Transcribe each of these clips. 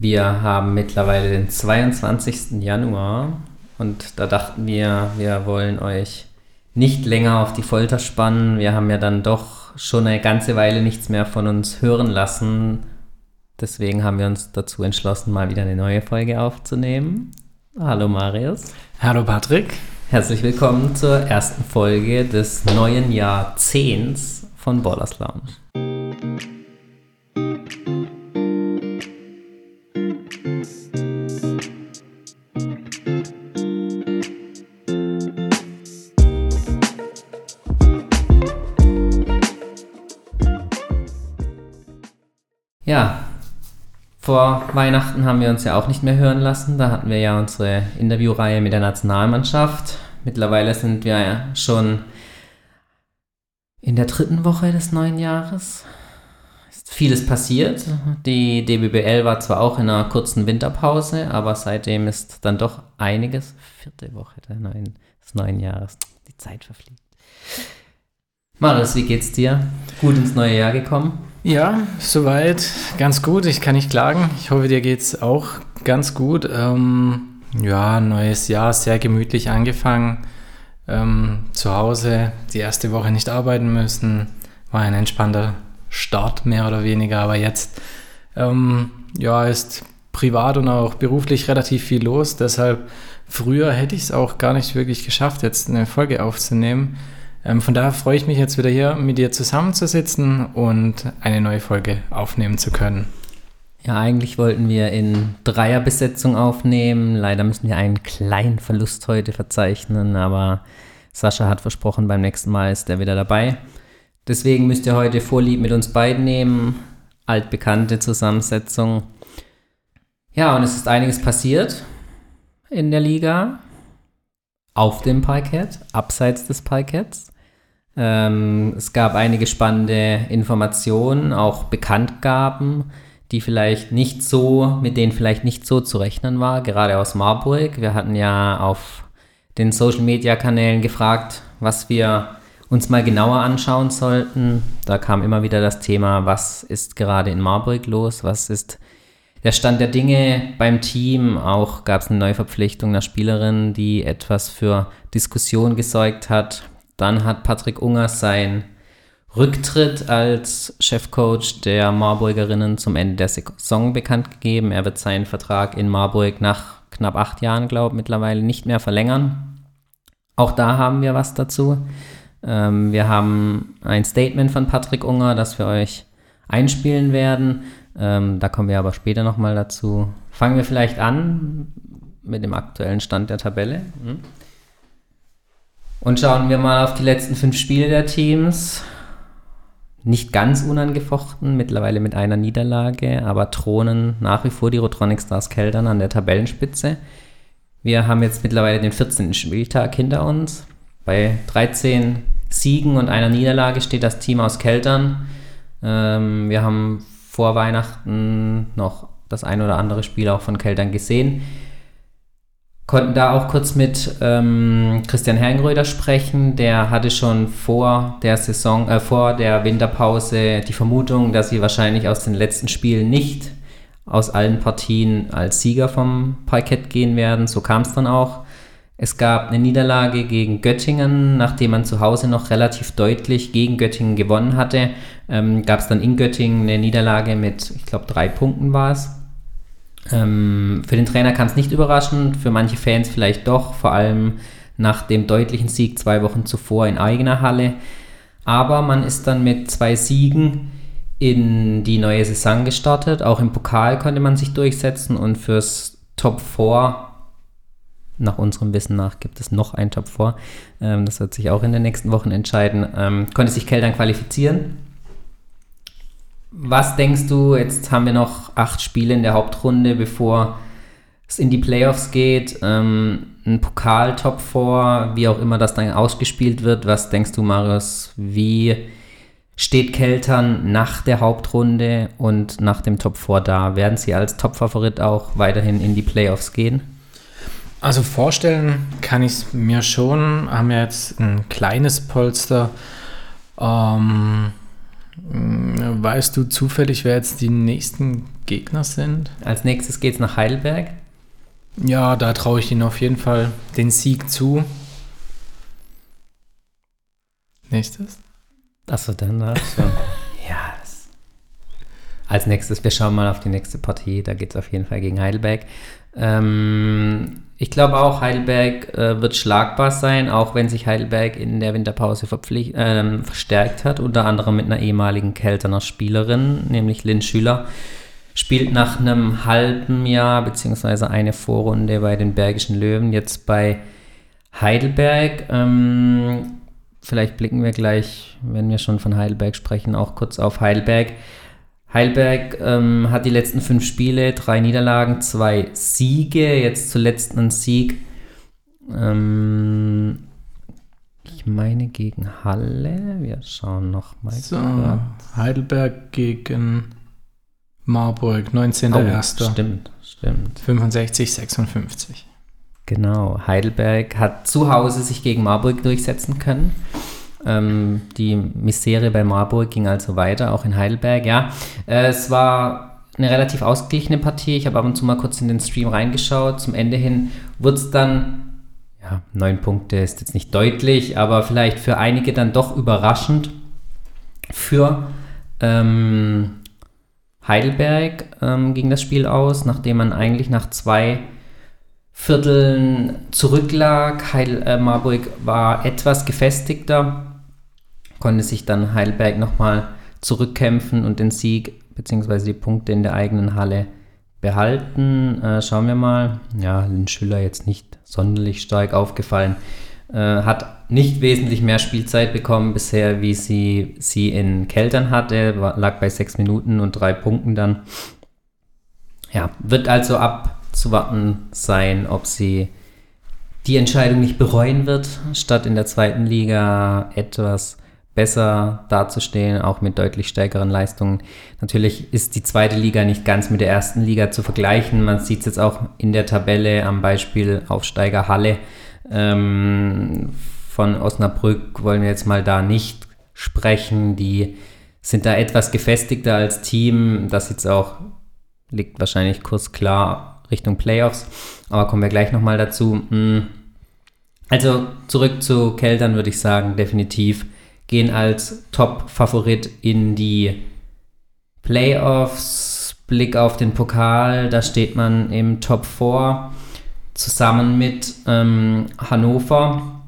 Wir haben mittlerweile den 22. Januar und da dachten wir, wir wollen euch nicht länger auf die Folter spannen. Wir haben ja dann doch schon eine ganze Weile nichts mehr von uns hören lassen. Deswegen haben wir uns dazu entschlossen, mal wieder eine neue Folge aufzunehmen. Hallo Marius. Hallo Patrick. Herzlich willkommen zur ersten Folge des neuen Jahrzehnts von Ballers Lounge. Vor Weihnachten haben wir uns ja auch nicht mehr hören lassen. Da hatten wir ja unsere Interviewreihe mit der Nationalmannschaft. Mittlerweile sind wir ja schon in der dritten Woche des neuen Jahres. Ist vieles passiert. Die DBBL war zwar auch in einer kurzen Winterpause, aber seitdem ist dann doch einiges. Vierte Woche neuen, des neuen Jahres. Die Zeit verfliegt. Marius, wie geht's dir? Gut ins neue Jahr gekommen? Ja, soweit ganz gut. Ich kann nicht klagen. Ich hoffe, dir geht es auch ganz gut. Ähm, ja, neues Jahr, sehr gemütlich angefangen. Ähm, zu Hause die erste Woche nicht arbeiten müssen. War ein entspannter Start, mehr oder weniger. Aber jetzt, ähm, ja, ist privat und auch beruflich relativ viel los. Deshalb, früher hätte ich es auch gar nicht wirklich geschafft, jetzt eine Folge aufzunehmen. Ähm, von daher freue ich mich jetzt wieder hier mit dir zusammenzusitzen und eine neue Folge aufnehmen zu können. Ja, eigentlich wollten wir in Dreierbesetzung aufnehmen. Leider müssen wir einen kleinen Verlust heute verzeichnen, aber Sascha hat versprochen, beim nächsten Mal ist er wieder dabei. Deswegen müsst ihr heute Vorlieb mit uns beiden nehmen. Altbekannte Zusammensetzung. Ja, und es ist einiges passiert in der Liga auf dem Parkett, abseits des Parketts. Ähm, es gab einige spannende Informationen, auch Bekanntgaben, die vielleicht nicht so, mit denen vielleicht nicht so zu rechnen war, gerade aus Marburg. Wir hatten ja auf den Social Media Kanälen gefragt, was wir uns mal genauer anschauen sollten. Da kam immer wieder das Thema, was ist gerade in Marburg los, was ist der Stand der Dinge beim Team. Auch gab es eine Neuverpflichtung einer Spielerin, die etwas für Diskussion gesorgt hat. Dann hat Patrick Unger sein Rücktritt als Chefcoach der Marburgerinnen zum Ende der Saison bekannt gegeben. Er wird seinen Vertrag in Marburg nach knapp acht Jahren, glaube ich, mittlerweile nicht mehr verlängern. Auch da haben wir was dazu. Ähm, wir haben ein Statement von Patrick Unger, das wir euch einspielen werden. Ähm, da kommen wir aber später nochmal dazu. Fangen wir vielleicht an mit dem aktuellen Stand der Tabelle. Hm? Und schauen wir mal auf die letzten fünf Spiele der Teams. Nicht ganz unangefochten, mittlerweile mit einer Niederlage, aber thronen nach wie vor die Rotronic Stars Keldern an der Tabellenspitze. Wir haben jetzt mittlerweile den 14. Spieltag hinter uns. Bei 13 Siegen und einer Niederlage steht das Team aus Keltern. Ähm, wir haben vor Weihnachten noch das ein oder andere Spiel auch von Keltern gesehen. Konnten da auch kurz mit ähm, Christian Herrengröder sprechen. Der hatte schon vor der Saison, äh, vor der Winterpause die Vermutung, dass sie wahrscheinlich aus den letzten Spielen nicht aus allen Partien als Sieger vom Parkett gehen werden. So kam es dann auch. Es gab eine Niederlage gegen Göttingen, nachdem man zu Hause noch relativ deutlich gegen Göttingen gewonnen hatte. Ähm, gab es dann in Göttingen eine Niederlage mit, ich glaube, drei Punkten war es. Ähm, für den Trainer kam es nicht überraschend, für manche Fans vielleicht doch, vor allem nach dem deutlichen Sieg zwei Wochen zuvor in eigener Halle. Aber man ist dann mit zwei Siegen in die neue Saison gestartet. Auch im Pokal konnte man sich durchsetzen und fürs Top 4 nach unserem Wissen nach gibt es noch ein Top 4. Ähm, das wird sich auch in den nächsten Wochen entscheiden. Ähm, konnte sich Keltern qualifizieren. Was denkst du, jetzt haben wir noch acht Spiele in der Hauptrunde, bevor es in die Playoffs geht. Ähm, ein Pokal Top 4, wie auch immer das dann ausgespielt wird. Was denkst du, Marius, wie steht Keltern nach der Hauptrunde und nach dem Top 4 da? Werden sie als Top-Favorit auch weiterhin in die Playoffs gehen? Also vorstellen kann ich es mir schon. Haben wir jetzt ein kleines Polster. Ähm, Hm, weißt du zufällig, wer jetzt die nächsten Gegner sind? Als nächstes geht es nach Heidelberg. Ja, da traue ich ihnen auf jeden Fall den Sieg zu. Nächstes? Achso, dann so. ja. Als nächstes, wir schauen mal auf die nächste Partie. Da geht es auf jeden Fall gegen Heidelberg. Ähm, ich glaube auch, Heidelberg äh, wird schlagbar sein, auch wenn sich Heidelberg in der Winterpause äh, verstärkt hat, unter anderem mit einer ehemaligen Kelterner Spielerin, nämlich Lynn Schüler. Spielt nach einem halben Jahr beziehungsweise eine Vorrunde bei den Bergischen Löwen, jetzt bei Heidelberg. Ähm, vielleicht blicken wir gleich, wenn wir schon von Heidelberg sprechen, auch kurz auf Heidelberg. Heidelberg ähm, hat die letzten fünf Spiele, drei Niederlagen, zwei Siege, jetzt zuletzt ein Sieg. Ähm, ich meine gegen Halle. Wir schauen nochmal. So, Heidelberg gegen Marburg, 19.01. Oh, stimmt, stimmt. 65, 56. Genau, Heidelberg hat zu Hause sich gegen Marburg durchsetzen können. Ähm, die Misere bei Marburg ging also weiter, auch in Heidelberg. Ja, äh, es war eine relativ ausgeglichene Partie. Ich habe ab und zu mal kurz in den Stream reingeschaut. Zum Ende hin wurde es dann, ja, neun Punkte ist jetzt nicht deutlich, aber vielleicht für einige dann doch überraschend. Für ähm, Heidelberg ähm, ging das Spiel aus, nachdem man eigentlich nach zwei Vierteln zurücklag. Heidel, äh, Marburg war etwas gefestigter konnte sich dann Heidelberg nochmal zurückkämpfen und den Sieg bzw. die Punkte in der eigenen Halle behalten. Äh, schauen wir mal. Ja, Lynn Schüller jetzt nicht sonderlich stark aufgefallen. Äh, hat nicht wesentlich mehr Spielzeit bekommen bisher, wie sie sie in Keltern hatte. War, lag bei sechs Minuten und drei Punkten dann. Ja, wird also abzuwarten sein, ob sie die Entscheidung nicht bereuen wird, statt in der zweiten Liga etwas besser dazustehen, auch mit deutlich stärkeren Leistungen. Natürlich ist die zweite Liga nicht ganz mit der ersten Liga zu vergleichen. Man sieht es jetzt auch in der Tabelle am Beispiel Aufsteiger Halle. Ähm, von Osnabrück wollen wir jetzt mal da nicht sprechen. Die sind da etwas gefestigter als Team. Das jetzt auch liegt wahrscheinlich kurz klar Richtung Playoffs. Aber kommen wir gleich nochmal dazu. Hm. Also zurück zu Keltern würde ich sagen, definitiv gehen als Top-Favorit in die Playoffs. Blick auf den Pokal, da steht man im Top 4 zusammen mit ähm, Hannover,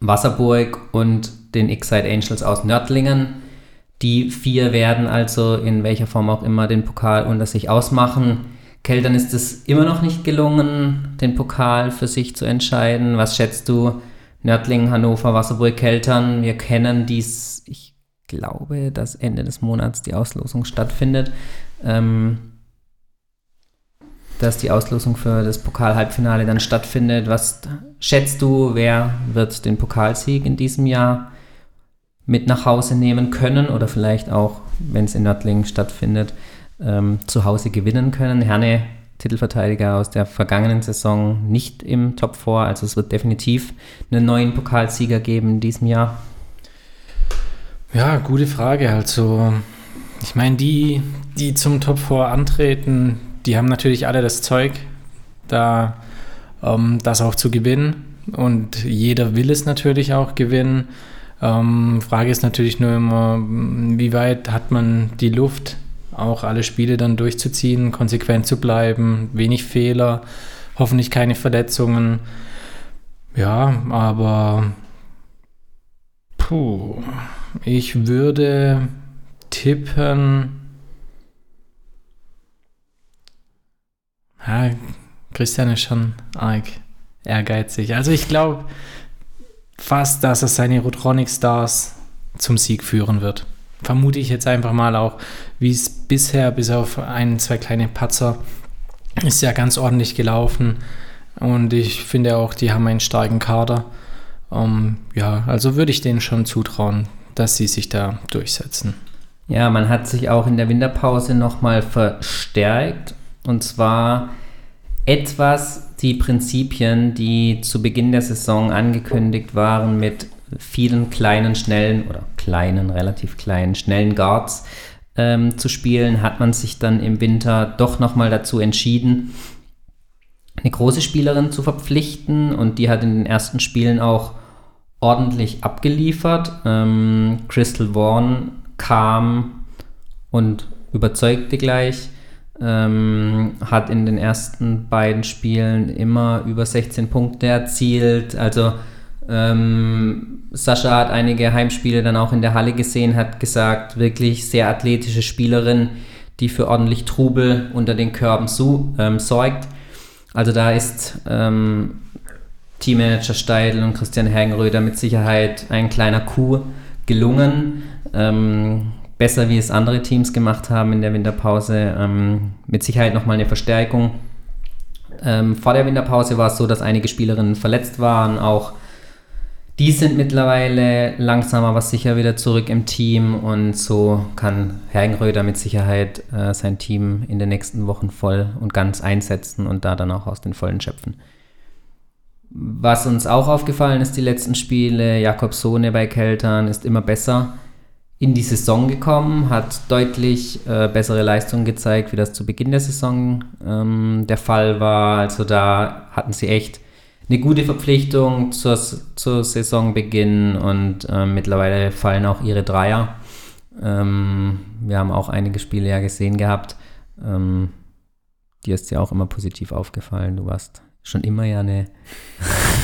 Wasserburg und den X-Side Angels aus Nördlingen. Die vier werden also in welcher Form auch immer den Pokal unter sich ausmachen. Keltern ist es immer noch nicht gelungen, den Pokal für sich zu entscheiden. Was schätzt du? Nördlingen, Hannover, Wasserburg, Keltern. Wir kennen dies, ich glaube, dass Ende des Monats die Auslosung stattfindet. Ähm, dass die Auslosung für das Pokal-Halbfinale dann stattfindet. Was schätzt du, wer wird den Pokalsieg in diesem Jahr mit nach Hause nehmen können oder vielleicht auch, wenn es in Nördlingen stattfindet, ähm, zu Hause gewinnen können? Herne Titelverteidiger aus der vergangenen Saison nicht im Top 4. Also es wird definitiv einen neuen Pokalsieger geben in diesem Jahr. Ja, gute Frage. Also, ich meine, die, die zum Top 4 antreten, die haben natürlich alle das Zeug, da ähm, das auch zu gewinnen. Und jeder will es natürlich auch gewinnen. Ähm, Frage ist natürlich nur immer, wie weit hat man die Luft, auch alle Spiele dann durchzuziehen, konsequent zu bleiben, wenig Fehler, hoffentlich keine Verletzungen. Ja, aber puh, ich würde tippen. Ja, Christian ist schon arg ehrgeizig. Also ich glaube fast, dass er seine Rotronic Stars zum Sieg führen wird vermute ich jetzt einfach mal auch, wie es bisher, bis auf ein, zwei kleine Patzer, ist ja ganz ordentlich gelaufen. Und ich finde auch, die haben einen starken Kader. Um, ähm, ja, also würde ich denen schon zutrauen, dass sie sich da durchsetzen. Ja, man hat sich auch in der Winterpause nochmal verstärkt. Und zwar etwas die Prinzipien, die zu Beginn der Saison angekündigt waren mit vielen kleinen, schnellen oder kleinen, relativ kleinen, schnellen Guards ähm, zu spielen, hat man sich dann im Winter doch nochmal dazu entschieden, eine große Spielerin zu verpflichten und die hat in den ersten Spielen auch ordentlich abgeliefert. Ähm, Crystal Vaughn kam und überzeugte gleich. Ähm, hat in den ersten beiden Spielen immer über 16 Punkte erzielt. Also ähm, Sascha hat einige Heimspiele dann auch in der Halle gesehen, hat gesagt, wirklich sehr athletische Spielerin, die für ordentlich Trubel unter den Körben so, ähm, sorgt. Also da ist ähm, Teammanager Steidl und Christian Hergenröder mit Sicherheit ein kleiner Coup gelungen. Ähm, besser, wie es andere Teams gemacht haben in der Winterpause. Ähm, mit Sicherheit nochmal eine Verstärkung. Ähm, vor der Winterpause war es so, dass einige Spielerinnen verletzt waren. Auch die sind mittlerweile langsam aber sicher wieder zurück im Team und so kann Hergenröder mit Sicherheit äh, sein Team in den nächsten Wochen voll und ganz einsetzen und da dann auch aus den Vollen schöpfen. Was uns auch aufgefallen ist, die letzten Spiele, Jakob Sohne bei Keltern ist immer besser in die Saison gekommen, hat deutlich äh, bessere Leistungen gezeigt, wie das zu Beginn der Saison ähm, der Fall war. Also da hatten sie echt eine gute Verpflichtung zur, zur Saisonbeginn und äh, mittlerweile fallen auch ihre Dreier. Ähm, wir haben auch einige Spiele ja gesehen gehabt. Ähm, dir ist ja auch immer positiv aufgefallen. Du warst schon immer ja eine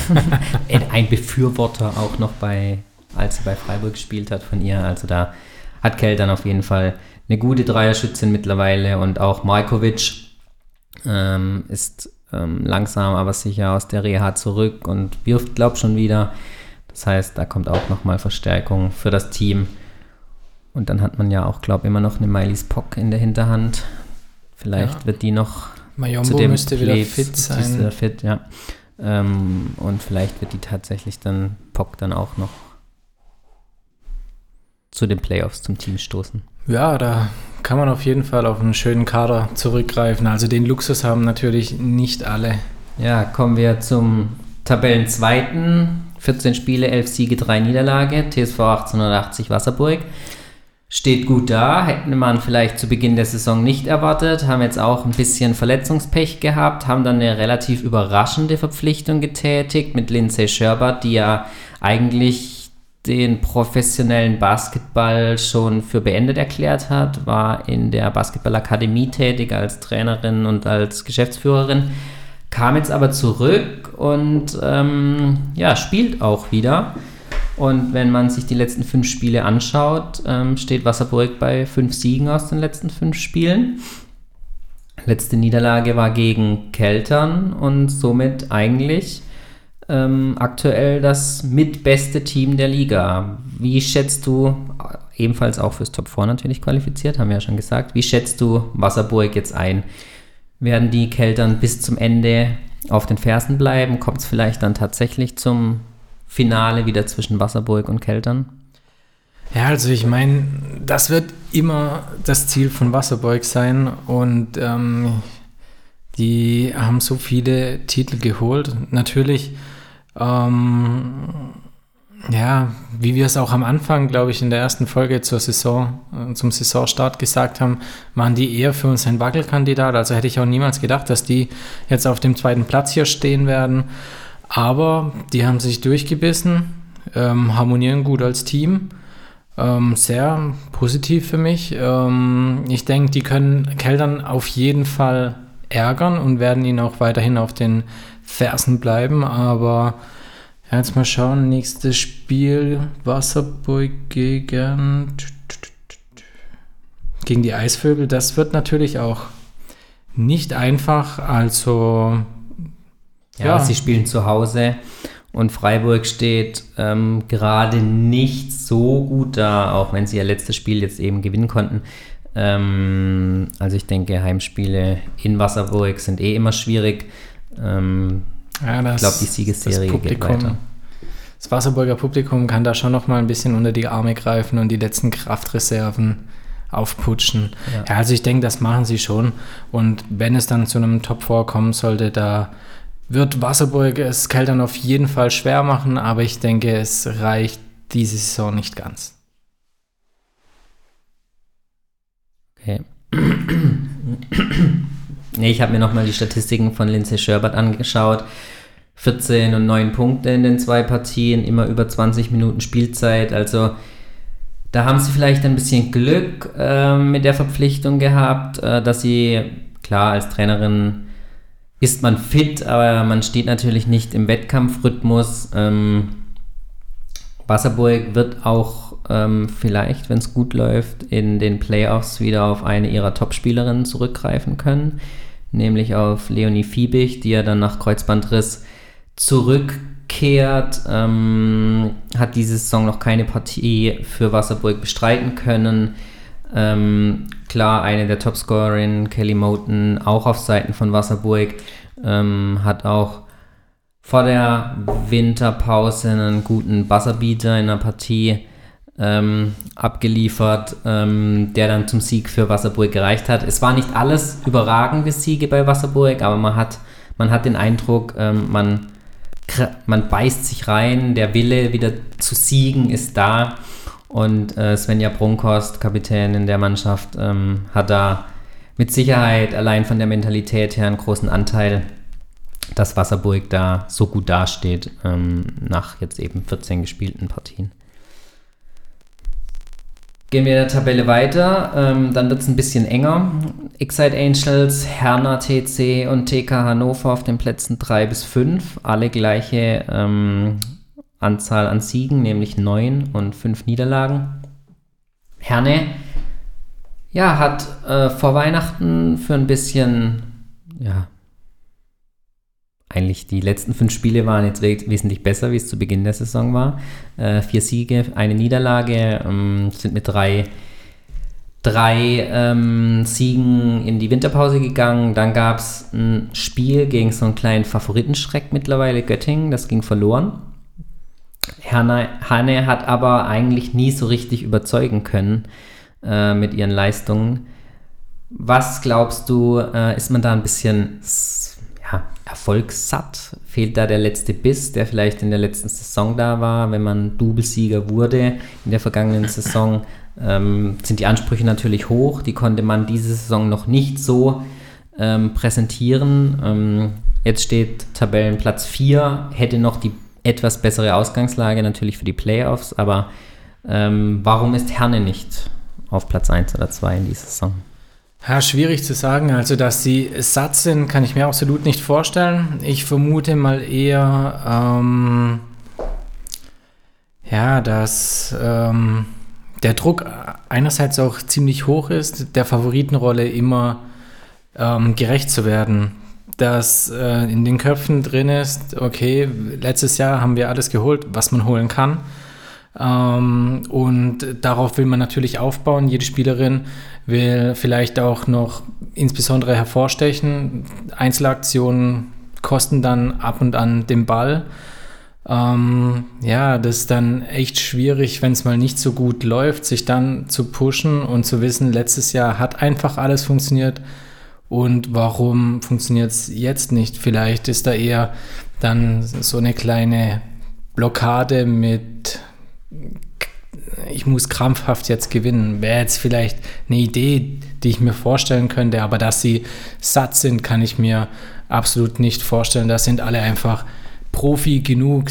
ein Befürworter auch noch bei, als sie bei Freiburg gespielt hat von ihr. Also da hat Kell dann auf jeden Fall eine gute Dreierschützin mittlerweile und auch Markovic ähm, ist ähm, langsam aber sicher aus der Reha zurück und wirft, glaube schon wieder. Das heißt, da kommt auch nochmal Verstärkung für das Team. Und dann hat man ja auch, glaube ich, immer noch eine Miley Spock in der Hinterhand. Vielleicht ja. wird die noch Mayombo zu dem müsste wieder fit sein. Wieder fit, ja. Ähm, und vielleicht wird die tatsächlich dann Pock dann auch noch zu den Playoffs zum Team stoßen. Ja, da kann man auf jeden Fall auf einen schönen Kader zurückgreifen. Also den Luxus haben natürlich nicht alle. Ja, kommen wir zum Tabellenzweiten. 14 Spiele, 11 Siege, 3 Niederlage. TSV 1880 Wasserburg steht gut da, hätte man vielleicht zu Beginn der Saison nicht erwartet, haben jetzt auch ein bisschen Verletzungspech gehabt, haben dann eine relativ überraschende Verpflichtung getätigt mit Lindsay Sherbert, die ja eigentlich den professionellen Basketball schon für beendet erklärt hat, war in der Basketballakademie tätig als Trainerin und als Geschäftsführerin, kam jetzt aber zurück und ähm, ja, spielt auch wieder. Und wenn man sich die letzten fünf Spiele anschaut, ähm, steht Wasserburg bei fünf Siegen aus den letzten fünf Spielen. Letzte Niederlage war gegen Keltern und somit eigentlich ähm, aktuell das mitbeste Team der Liga. Wie schätzt du, ebenfalls auch fürs Top 4 natürlich qualifiziert, haben wir ja schon gesagt, wie schätzt du Wasserburg jetzt ein? Werden die Keltern bis zum Ende auf den Fersen bleiben? Kommt es vielleicht dann tatsächlich zum Finale wieder zwischen Wasserburg und Keltern? Ja, also ich meine, das wird immer das Ziel von Wasserburg sein und ähm, die haben so viele Titel geholt. Natürlich, ähm, ja, wie wir es auch am Anfang, glaube ich, in der ersten Folge zur Saison, äh, zum Saisonstart gesagt haben, waren die eher für uns ein Wackelkandidat. Also hätte ich auch niemals gedacht, dass die jetzt auf dem zweiten Platz hier stehen werden. Aber die haben sich durchgebissen, ähm, harmonieren gut als Team. Ähm, sehr positiv für mich. Ähm, ich denke, die können Keltern auf jeden Fall ärgern und werden ihn auch weiterhin auf den Fersen bleiben. Aber ja, jetzt mal schauen, nächstes Spiel Wasserburg gegen gegen die Eisvögel. Das wird natürlich auch nicht einfach. Also ja, ja, sie spielen zu Hause und Freiburg steht ähm, gerade nicht so gut da, auch wenn sie ihr letztes Spiel jetzt eben gewinnen konnten. Ähm, also ich denke, Heimspiele in Wasserburg sind eh immer schwierig. Ähm, ja, das, ich glaube, die Siegesserie geht weiter. Das Wasserburger Publikum kann da schon noch mal ein bisschen unter die Arme greifen und die letzten Kraftreserven aufputschen. Ja. ja also ich denke, das machen sie schon. Und wenn es dann zu einem Top 4 kommen sollte, da wird Wasserburg es Keltern auf jeden Fall schwer machen, aber ich denke, es reicht diese Saison nicht ganz. Okay. nee, ich habe mir nochmal die Statistiken von Lindsay Sherbert angeschaut. 14 und 9 Punkte in den zwei Partien, immer über 20 Minuten Spielzeit. Also da haben sie vielleicht ein bisschen Glück äh, mit der Verpflichtung gehabt, äh, dass sie, klar, als Trainerin ist man fit, aber man steht natürlich nicht im Wettkampfrhythmus. Ähm, Wasserburg wird auch ähm, vielleicht, wenn es gut läuft, in den Playoffs wieder auf eine ihrer Topspielerinnen zurückgreifen können, nämlich auf Leonie Fiebig, die ja dann nach Kreuzbandriss zurückkehrt, ähm, hat diese Saison noch keine Partie für Wasserburg bestreiten können. Ähm, klar, eine der Topscorerinnen, Kelly Moten, auch auf Seiten von Wasserburg, ähm, hat auch vor der Winterpause einen guten Buzzerbeater in der Partie ähm, abgeliefert, ähm, der dann zum Sieg für Wasserburg gereicht hat. Es war nicht alles überragende Siege bei Wasserburg, aber man hat, man hat den Eindruck, ähm, man man beißt sich rein, der Wille wieder zu siegen ist da. Und äh, Svenja Brunkhorst, Kapitänin der Mannschaft, ähm, hat da mit Sicherheit allein von der Mentalität her einen großen Anteil, dass Wasserburg da so gut dasteht, ähm, nach jetzt eben 14 gespielten Partien. Gehen wir in der Tabelle weiter, ähm, dann wird es ein bisschen enger. Excite Angels, Herner TC und TK Hannover auf den Plätzen 3 bis 5, alle gleiche ähm, Anzahl an Siegen, nämlich 9 und 5 Niederlagen. Herne, ja, hat äh, vor Weihnachten für ein bisschen, ja, eigentlich die letzten fünf Spiele waren jetzt wesentlich besser, wie es zu Beginn der Saison war. Äh, vier Siege, eine Niederlage, ähm, sind mit drei, drei ähm, Siegen in die Winterpause gegangen. Dann gab es ein Spiel gegen so einen kleinen Favoritenschreck mittlerweile, Göttingen, das ging verloren. Hanne, Hanne hat aber eigentlich nie so richtig überzeugen können äh, mit ihren Leistungen. Was glaubst du, äh, ist man da ein bisschen erfolgssatt? Fehlt da der letzte Biss, der vielleicht in der letzten Saison da war, wenn man Doublesieger wurde in der vergangenen Saison? Ähm, sind die Ansprüche natürlich hoch, die konnte man diese Saison noch nicht so ähm, präsentieren. Ähm, jetzt steht Tabellenplatz 4, hätte noch die etwas bessere Ausgangslage natürlich für die Playoffs, aber ähm, warum ist Herne nicht auf Platz 1 oder 2 in dieser Saison? Ja, schwierig zu sagen. Also, dass sie satt sind, kann ich mir absolut nicht vorstellen. Ich vermute mal eher, ähm, ja, dass ähm, der Druck einerseits auch ziemlich hoch ist, der Favoritenrolle immer ähm, gerecht zu werden. Dass äh, in den Köpfen drin ist, okay, letztes Jahr haben wir alles geholt, was man holen kann. Ähm, und darauf will man natürlich aufbauen. Jede Spielerin will vielleicht auch noch insbesondere hervorstechen. Einzelaktionen kosten dann ab und an den Ball. Ähm, ja, das ist dann echt schwierig, wenn es mal nicht so gut läuft, sich dann zu pushen und zu wissen, letztes Jahr hat einfach alles funktioniert und warum funktioniert es jetzt nicht? Vielleicht ist da eher dann so eine kleine Blockade mit ich muss krampfhaft jetzt gewinnen. Wäre jetzt vielleicht eine Idee, die ich mir vorstellen könnte, aber dass sie satt sind, kann ich mir absolut nicht vorstellen. Da sind alle einfach Profi genug.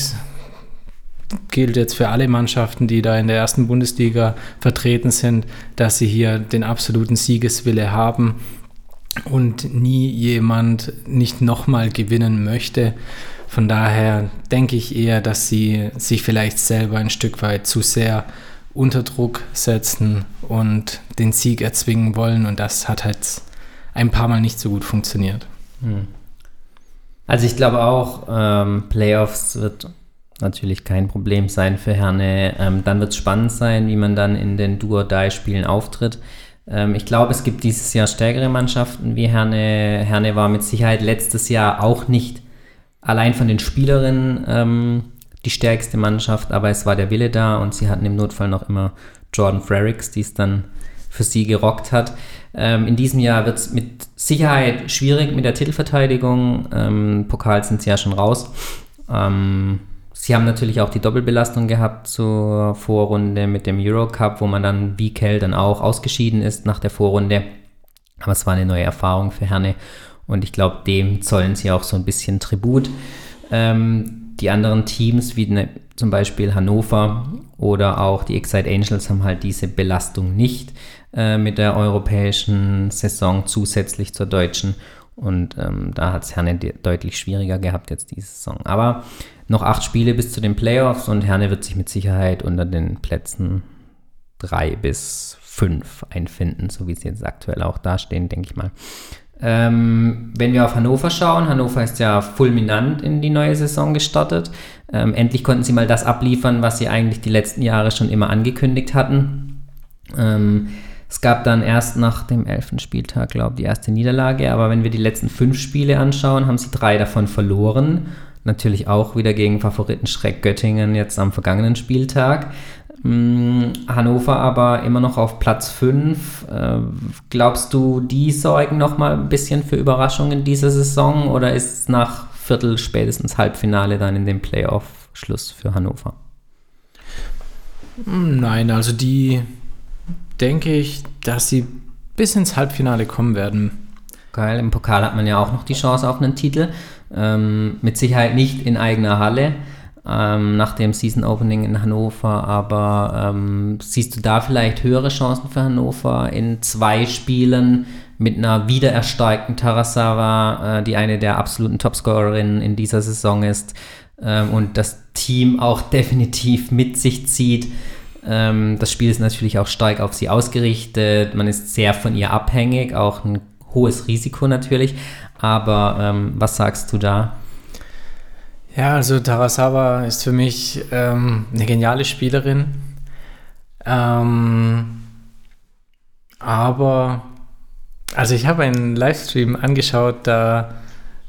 Gilt jetzt für alle Mannschaften, die da in der ersten Bundesliga vertreten sind, dass sie hier den absoluten Siegeswille haben und nie jemand nicht nochmal gewinnen möchte. Von daher denke ich eher, dass sie sich vielleicht selber ein Stück weit zu sehr unter Druck setzen und den Sieg erzwingen wollen. Und das hat halt ein paar Mal nicht so gut funktioniert. Hm. Also ich glaube auch, ähm, Playoffs wird natürlich kein Problem sein für Herne. Ähm, dann wird es spannend sein, wie man dann in den Duo-Die-Spielen auftritt. Ähm, ich glaube, es gibt dieses Jahr stärkere Mannschaften wie Herne. Herne war mit Sicherheit letztes Jahr auch nicht allein von den Spielerinnen ähm, die stärkste Mannschaft, aber es war der Wille da und sie hatten im Notfall noch immer Jordan Frericks, die es dann für sie gerockt hat. Ähm, in diesem Jahr wird es mit Sicherheit schwierig mit der Titelverteidigung. Ähm, Pokal sind sie ja schon raus. Ähm, sie haben natürlich auch die Doppelbelastung gehabt zur Vorrunde mit dem Eurocup, wo man dann wie Kell dann auch ausgeschieden ist nach der Vorrunde. Aber es war eine neue Erfahrung für Herne und ich glaube, dem zollen sie auch so ein bisschen Tribut. Ähm, die anderen Teams, wie ne, zum Beispiel Hannover oder auch die Excite Angels, haben halt diese Belastung nicht äh, mit der europäischen Saison zusätzlich zur deutschen. Und ähm, da hat es Herne deutlich schwieriger gehabt jetzt diese Saison. Aber noch acht Spiele bis zu den Playoffs und Herne wird sich mit Sicherheit unter den Plätzen drei bis fünf einfinden, so wie sie jetzt aktuell auch dastehen, denke ich mal. Ähm, wenn wir auf Hannover schauen, Hannover ist ja fulminant in die neue Saison gestartet. Ähm, endlich konnten sie mal das abliefern, was sie eigentlich die letzten Jahre schon immer angekündigt hatten. Ähm, es gab dann erst nach dem elften Spieltag, glaube ich, die erste Niederlage. Aber wenn wir die letzten fünf Spiele anschauen, haben sie drei davon verloren. Natürlich auch wieder gegen Favoriten Schreck Göttingen jetzt am vergangenen Spieltag. Hm, Hannover aber immer noch auf Platz 5. Äh, glaubst du, die sorgen noch mal ein bisschen für Überraschungen dieser Saison oder ist es nach Viertel, spätestens Halbfinale dann in dem Playoff Schluss für Hannover? Hm, nein, also die denke ich, dass sie bis ins Halbfinale kommen werden. Geil, im Pokal hat man ja auch noch die Chance auf einen Titel. Ähm, mit Sicherheit nicht in eigener Halle ähm, nach dem Season Opening in Hannover. Aber ähm, siehst du da vielleicht höhere Chancen für Hannover in zwei Spielen mit einer wiedererstarkten Tarasawa, äh, die eine der absoluten Topscorerinnen in dieser Saison ist ähm, und das Team auch definitiv mit sich zieht. Ähm, das Spiel ist natürlich auch stark auf sie ausgerichtet. Man ist sehr von ihr abhängig, auch ein hohes Risiko natürlich. Aber ähm, was sagst du da? Ja, also Tarasawa ist für mich ähm, eine geniale Spielerin. Ähm, aber, also ich habe einen Livestream angeschaut, da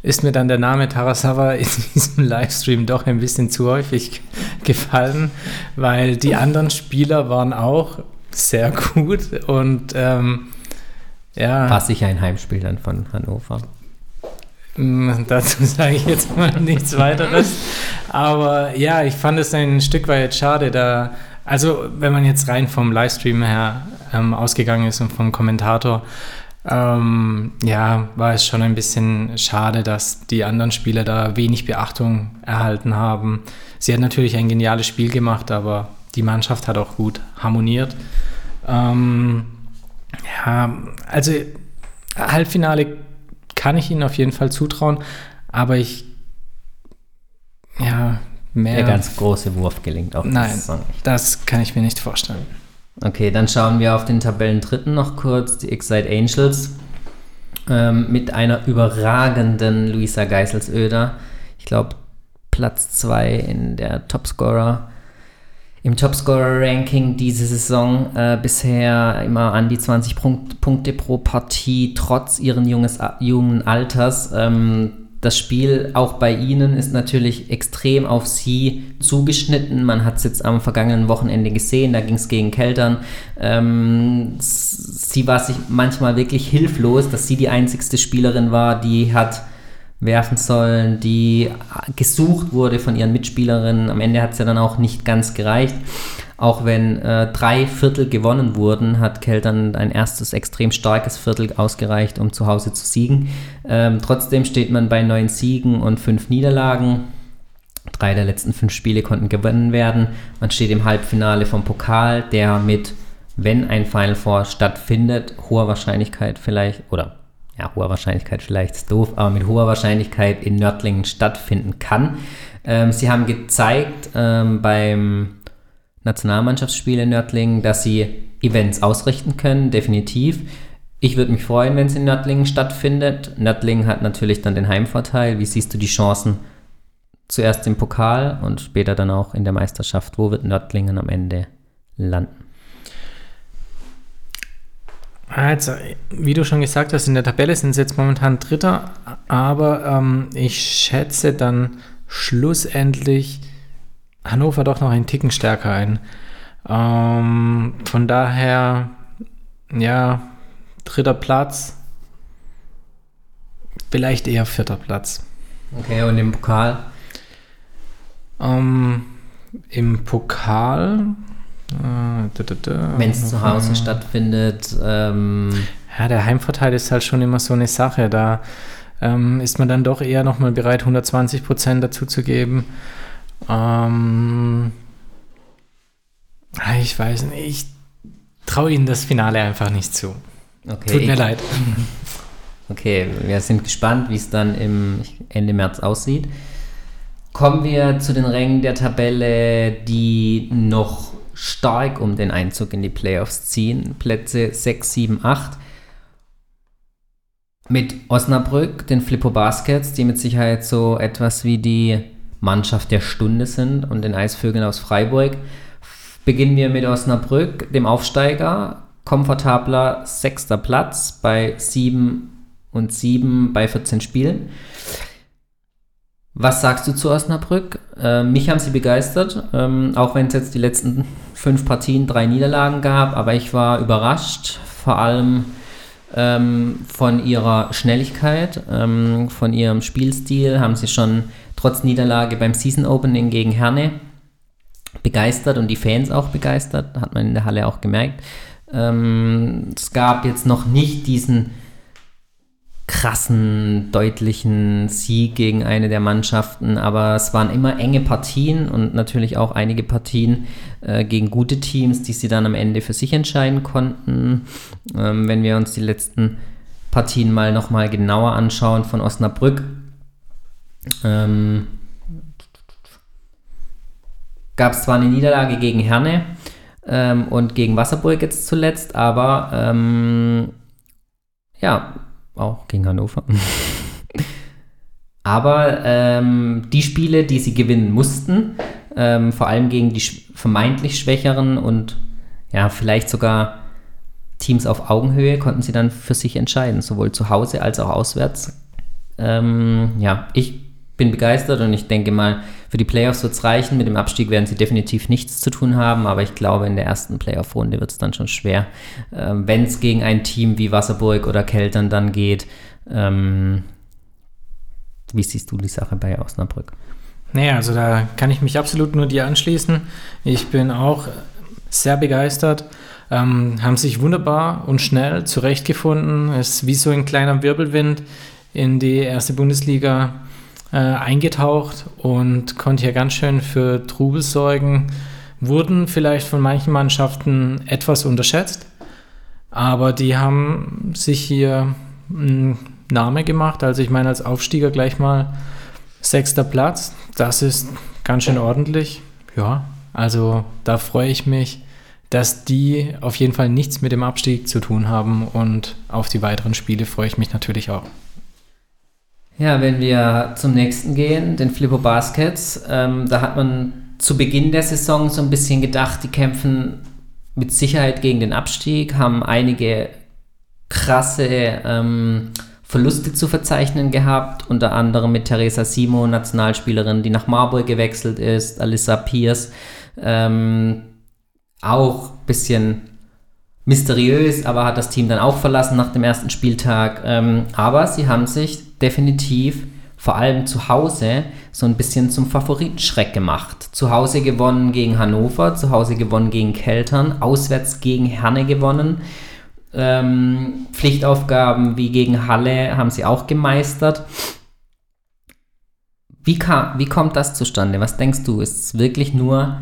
ist mir dann der Name Tarasawa in diesem Livestream doch ein bisschen zu häufig gefallen, weil die anderen Spieler waren auch sehr gut und ähm, ja. War sicher ein Heimspiel dann von Hannover. Hm, dazu sage ich jetzt mal nichts weiteres. Aber ja, ich fand es ein Stück weit schade, da, also wenn man jetzt rein vom Livestream her ähm, ausgegangen ist und vom Kommentator, ähm, ja, war es schon ein bisschen schade, dass die anderen Spieler da wenig Beachtung erhalten haben. Sie hat natürlich ein geniales Spiel gemacht, aber die Mannschaft hat auch gut harmoniert. Ähm, ja, also Halbfinale kann ich ihnen auf jeden Fall zutrauen, aber ich, ja, mehr. Der ganz große Wurf gelingt auch. Nein, das kann ich mir nicht vorstellen. Okay, dann schauen wir auf den Tabellendritten noch kurz, die Excite Angels. Ähm, mit einer überragenden Luisa Geiselsöder. Ich glaube, Platz 2 in der Topscorer im Topscorer-Ranking diese Saison äh, bisher immer an die 20 Punkt, Punkte pro Partie, trotz ihren junges, jungen Alters. Ähm, das Spiel auch bei ihnen ist natürlich extrem auf sie zugeschnitten. Man hat es jetzt am vergangenen Wochenende gesehen, da ging es gegen Keltern. Ähm, sie war sich manchmal wirklich hilflos, dass sie die einzigste Spielerin war, die hat werfen sollen, die gesucht wurde von ihren Mitspielerinnen. Am Ende hat es ja dann auch nicht ganz gereicht. Auch wenn äh, drei Viertel gewonnen wurden, hat Keltern ein erstes extrem starkes Viertel ausgereicht, um zu Hause zu siegen. Ähm, trotzdem steht man bei neun Siegen und fünf Niederlagen. Drei der letzten fünf Spiele konnten gewonnen werden. Man steht im Halbfinale vom Pokal, der mit, wenn ein Final Four stattfindet, hoher Wahrscheinlichkeit vielleicht, oder ja, hoher Wahrscheinlichkeit vielleicht ist doof, aber mit hoher Wahrscheinlichkeit in Nördlingen stattfinden kann. Ähm, sie haben gezeigt ähm, beim Nationalmannschaftsspiel in Nördlingen, dass sie Events ausrichten können, definitiv. Ich würde mich freuen, wenn es in Nördlingen stattfindet. Nördlingen hat natürlich dann den Heimvorteil. Wie siehst du die Chancen zuerst im Pokal und später dann auch in der Meisterschaft? Wo wird Nördlingen am Ende landen? Also, wie du schon gesagt hast, in der Tabelle sind sie jetzt momentan Dritter, aber ähm, ich schätze dann schlussendlich Hannover doch noch einen Ticken stärker ein. Ähm, von daher, ja, dritter Platz. Vielleicht eher vierter Platz. Okay, und im Pokal? Ähm, Im Pokal. Äh, Wenn es zu Hause stattfindet. Ähm, ja, der Heimvorteil ist halt schon immer so eine Sache. Da ähm, ist man dann doch eher nochmal bereit, 120 Prozent dazu zu geben. Ähm, ich weiß nicht, ich traue ihnen das Finale einfach nicht zu. Okay, Tut mir leid. Okay, wir sind gespannt, wie es dann im Ende März aussieht. Kommen wir zu den Rängen der Tabelle, die noch stark um den Einzug in die Playoffs ziehen. Plätze 6, 7, 8. Mit Osnabrück, den Flippo Baskets, die mit Sicherheit so etwas wie die Mannschaft der Stunde sind und den Eisvögeln aus Freiburg. Beginnen wir mit Osnabrück, dem Aufsteiger. Komfortabler sechster Platz bei 7 und 7 bei 14 Spielen. Was sagst du zu Osnabrück? Äh, mich haben sie begeistert, ähm, auch wenn es jetzt die letzten fünf Partien drei Niederlagen gab, aber ich war überrascht, vor allem ähm, von ihrer Schnelligkeit, ähm, von ihrem Spielstil, haben sie schon trotz Niederlage beim Season Opening gegen Herne begeistert und die Fans auch begeistert, hat man in der Halle auch gemerkt. Ähm, es gab jetzt noch nicht diesen krassen, deutlichen Sieg gegen eine der Mannschaften, aber es waren immer enge Partien und natürlich auch einige Partien äh, gegen gute Teams, die sie dann am Ende für sich entscheiden konnten. Ähm, wenn wir uns die letzten Partien mal nochmal genauer anschauen von Osnabrück, ähm, gab es zwar eine Niederlage gegen Herne ähm, und gegen Wasserburg jetzt zuletzt, aber ähm, ja, auch gegen Hannover. aber ähm, die Spiele, die sie gewinnen mussten, ähm, vor allem gegen die vermeintlich schwächeren und ja, vielleicht sogar Teams auf Augenhöhe, konnten sie dann für sich entscheiden, sowohl zu Hause als auch auswärts. Ähm, ja, ich bin begeistert und ich denke mal, für die Playoffs wird es reichen. Mit dem Abstieg werden sie definitiv nichts zu tun haben, aber ich glaube, in der ersten Playoff-Runde wird es dann schon schwer. Ähm, Wenn es gegen ein Team wie Wasserburg oder Keltern dann geht, ähm, wie siehst du die Sache bei Osnabrück? Naja, also da kann ich mich absolut nur dir anschließen. Ich bin auch sehr begeistert. Ähm, haben sich wunderbar und schnell zurechtgefunden. Es ist wie so ein kleiner Wirbelwind in die erste Bundesliga äh, eingetaucht und konnte hier ganz schön für Trubel sorgen. Wurden vielleicht von manchen Mannschaften etwas unterschätzt, aber die haben sich hier einen Namen gemacht. Also ich meine, als Aufstieger gleich mal sechster Platz, das ist ganz schön ordentlich. Ja, also da freue ich mich, dass die auf jeden Fall nichts mit dem Abstieg zu tun haben und auf die weiteren Spiele freue ich mich natürlich auch. Ja, wenn wir zum nächsten gehen, den Flippo Baskets, ähm, da hat man zu Beginn der Saison so ein bisschen gedacht, die kämpfen mit Sicherheit gegen den Abstieg, haben einige krasse ähm, Verluste zu verzeichnen gehabt, unter anderem mit Teresa Simo, Nationalspielerin, die nach Marburg gewechselt ist, Alyssa Pierce, ähm, auch ein bisschen mysteriös, aber hat das Team dann auch verlassen nach dem ersten Spieltag. Ähm, aber sie haben sich definitiv vor allem zu Hause so ein bisschen zum Favoritenschreck gemacht. Zu Hause gewonnen gegen Hannover, zu Hause gewonnen gegen Keltern, auswärts gegen Herne gewonnen. Ähm, Pflichtaufgaben wie gegen Halle haben sie auch gemeistert. Wie, kam, wie kommt das zustande? Was denkst du? Ist es wirklich nur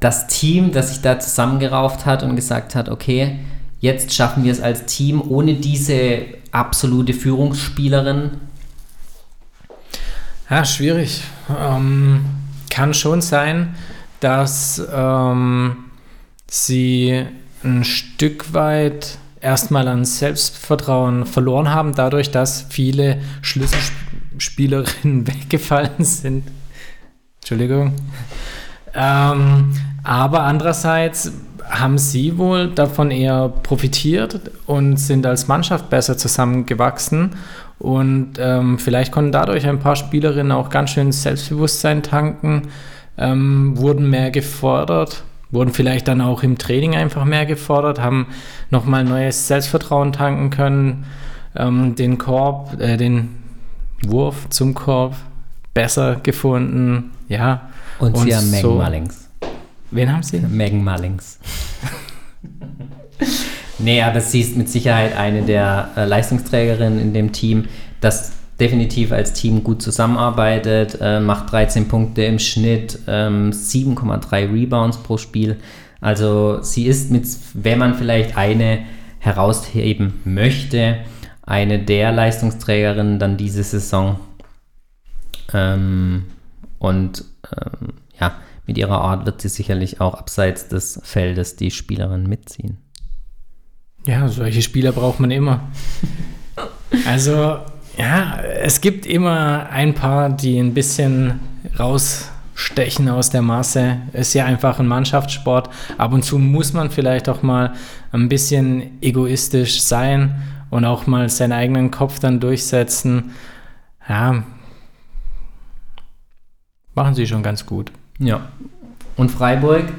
das Team, das sich da zusammengerauft hat und gesagt hat, okay, jetzt schaffen wir es als Team ohne diese absolute Führungsspielerin? Ja, schwierig. Ähm, kann schon sein, dass ähm, sie ein Stück weit erstmal an Selbstvertrauen verloren haben, dadurch, dass viele Schlüsselspielerinnen weggefallen sind. Entschuldigung. Ähm, aber andererseits haben sie wohl davon eher profitiert und sind als Mannschaft besser zusammengewachsen. Und ähm, vielleicht konnten dadurch ein paar Spielerinnen auch ganz schön Selbstbewusstsein tanken, ähm, wurden mehr gefordert wurden vielleicht dann auch im Training einfach mehr gefordert, haben nochmal neues Selbstvertrauen tanken können, ähm, den Korb, äh, den Wurf zum Korb besser gefunden. Ja. Und, und sie haben so, Mullings. Wen haben sie? Megan Mullings. nee, aber sie ist mit Sicherheit eine der äh, Leistungsträgerinnen in dem Team, das definitiv als Team gut zusammenarbeitet, äh, macht 13 Punkte im Schnitt, ähm, 7,3 Rebounds pro Spiel. Also sie ist mit, wenn man vielleicht eine herausheben möchte, eine der Leistungsträgerinnen dann diese Saison. Ähm, und ähm, ja, mit ihrer Art wird sie sicherlich auch abseits des Feldes die Spielerin mitziehen. Ja, solche Spieler braucht man immer. also, ja, es gibt immer ein paar, die ein bisschen rausstechen aus der Masse. Ist ja einfach ein Mannschaftssport. Ab und zu muss man vielleicht auch mal ein bisschen egoistisch sein und auch mal seinen eigenen Kopf dann durchsetzen. Ja, machen sie schon ganz gut. Ja. Und Freiburg,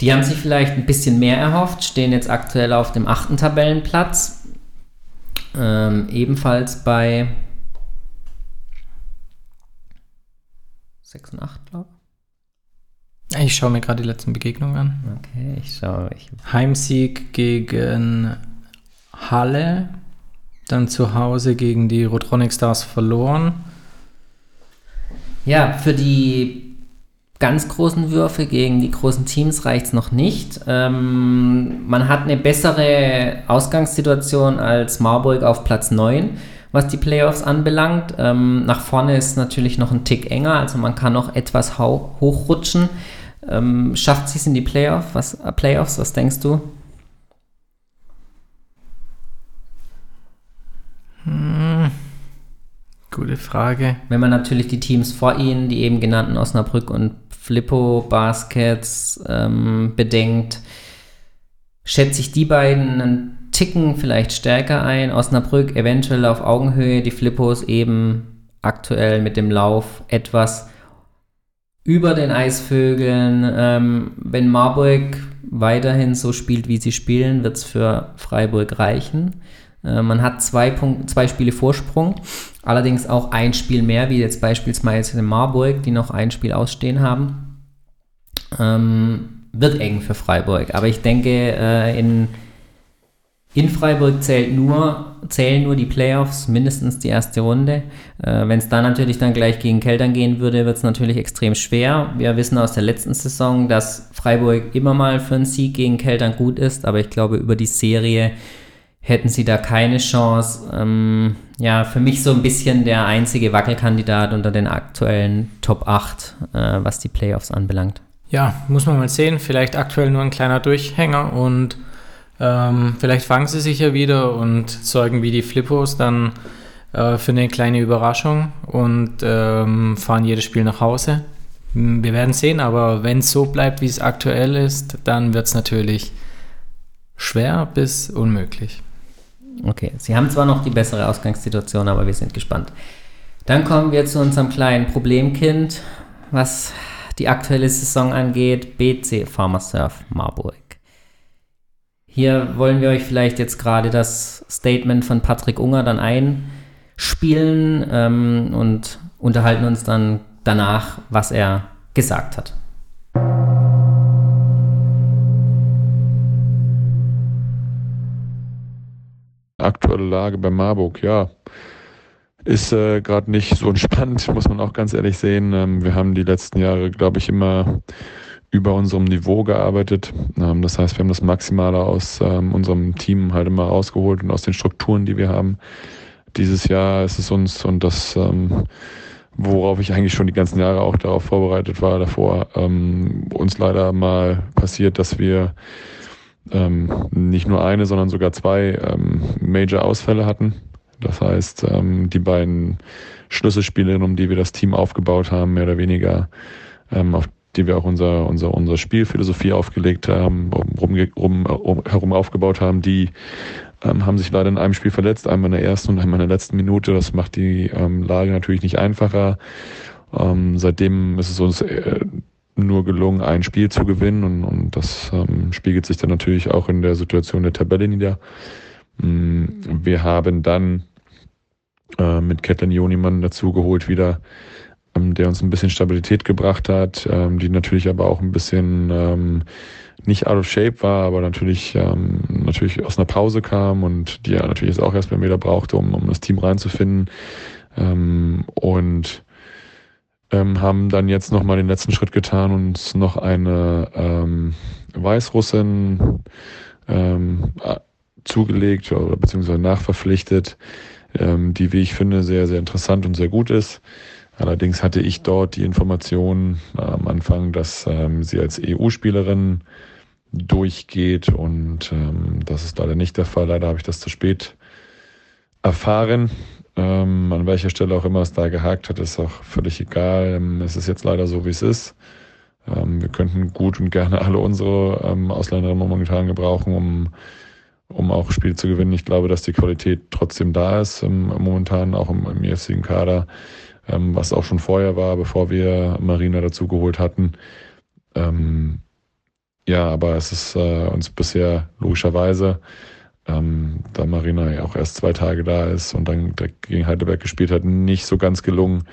die haben sich vielleicht ein bisschen mehr erhofft, stehen jetzt aktuell auf dem achten Tabellenplatz. Ähm, ebenfalls bei 6 und 8, glaube ich. Ich schaue mir gerade die letzten Begegnungen an. Okay, ich schaue. Ich Heimsieg gegen Halle, dann zu Hause gegen die Rotronic Stars verloren. Ja, für die ganz großen Würfe gegen die großen Teams reicht es noch nicht. Ähm, man hat eine bessere Ausgangssituation als Marburg auf Platz 9, was die Playoffs anbelangt. Ähm, nach vorne ist natürlich noch ein Tick enger, also man kann noch etwas hochrutschen. Ähm, schafft sie es in die Playoff? Was, äh, Playoffs? Was denkst du? Hm. Gute Frage. Wenn man natürlich die Teams vor ihnen, die eben genannten Osnabrück und Flippo Baskets ähm, bedenkt, schätze ich die beiden einen Ticken vielleicht stärker ein. Osnabrück eventuell auf Augenhöhe, die Flippos eben aktuell mit dem Lauf etwas über den Eisvögeln. Ähm, wenn Marburg weiterhin so spielt, wie sie spielen, wird es für Freiburg reichen. Äh, man hat zwei, Punkt, zwei Spiele Vorsprung, allerdings auch ein Spiel mehr, wie jetzt beispielsweise in Marburg, die noch ein Spiel ausstehen haben. Ähm, wird eng für Freiburg, aber ich denke, äh, in, in Freiburg zählt nur, zählen nur die Playoffs, mindestens die erste Runde. Äh, Wenn es da natürlich dann gleich gegen Keltern gehen würde, wird es natürlich extrem schwer. Wir wissen aus der letzten Saison, dass Freiburg immer mal für einen Sieg gegen Keltern gut ist, aber ich glaube, über die Serie hätten sie da keine Chance. Ähm, ja, für mich so ein bisschen der einzige Wackelkandidat unter den aktuellen Top 8, äh, was die Playoffs anbelangt. Ja, muss man mal sehen. Vielleicht aktuell nur ein kleiner Durchhänger und ähm, vielleicht fangen sie sich ja wieder und sorgen wie die Flippos dann äh, für eine kleine Überraschung und ähm, fahren jedes Spiel nach Hause. Hm, wir werden sehen, aber wenn es so bleibt, wie es aktuell ist, dann wird es natürlich schwer bis unmöglich. Okay, Sie haben zwar noch die bessere Ausgangssituation, aber wir sind gespannt. Dann kommen wir zu unserem kleinen Problemkind, was die aktuelle Saison angeht, BC Pharmasurf Marburg. Hier wollen wir euch vielleicht jetzt gerade das Statement von Patrick Unger dann einspielen ähm, und unterhalten uns dann danach, was er gesagt hat. Aktuelle Lage bei Marburg, ja, ist äh, gerade nicht so entspannt, muss man auch ganz ehrlich sehen. Ähm, wir haben die letzten Jahre, glaube ich, immer über unserem Niveau gearbeitet. Ähm, das heißt, wir haben das Maximale aus ähm, unserem Team halt immer rausgeholt und aus den Strukturen, die wir haben. Dieses Jahr ist es uns und das, ähm, worauf ich eigentlich schon die ganzen Jahre auch darauf vorbereitet war, davor, ähm, uns leider mal passiert, dass wir ähm, nicht nur eine, sondern sogar zwei ähm, Major-Ausfälle hatten. Das heißt, ähm, die beiden Schlüsselspielerinnen, um die wir das Team aufgebaut haben, mehr oder weniger, ähm, auf die wir auch unser, unser, unsere Spielphilosophie aufgelegt haben, rum, rum, rum, herum aufgebaut haben, die ähm, haben sich leider in einem Spiel verletzt, einmal in der ersten und einmal in der letzten Minute. Das macht die ähm, Lage natürlich nicht einfacher. Ähm, seitdem ist es uns äh, nur gelungen, ein Spiel zu gewinnen und, und das ähm, spiegelt sich dann natürlich auch in der Situation der Tabelle nieder. Mm, wir haben dann äh, mit Ketlin Jonimann dazugeholt wieder, ähm, der uns ein bisschen Stabilität gebracht hat, ähm, die natürlich aber auch ein bisschen ähm, nicht out of shape war, aber natürlich, ähm, natürlich aus einer Pause kam und die ja natürlich jetzt auch erstmal wieder brauchte, um, um das Team reinzufinden. Ähm, und ähm, haben dann jetzt nochmal den letzten Schritt getan und noch eine ähm, Weißrussin ähm, zugelegt oder beziehungsweise nachverpflichtet, ähm, die, wie ich finde, sehr, sehr interessant und sehr gut ist. Allerdings hatte ich dort die Information äh, am Anfang, dass ähm, sie als EU-Spielerin durchgeht und ähm, das ist leider nicht der Fall. Leider habe ich das zu spät erfahren. Ähm, an welcher Stelle auch immer es da gehakt hat, ist auch völlig egal. Ähm, es ist jetzt leider so, wie es ist. Ähm, wir könnten gut und gerne alle unsere ähm, Ausländerinnen momentan gebrauchen, um, um auch Spiele zu gewinnen. Ich glaube, dass die Qualität trotzdem da ist, ähm, momentan auch im, im jetzigen Kader, ähm, was auch schon vorher war, bevor wir Marina dazu geholt hatten. Ja, aber es ist äh, uns bisher logischerweise ähm, da Marina ja auch erst zwei Tage da ist und dann gegen Heidelberg gespielt hat, nicht so ganz gelungen,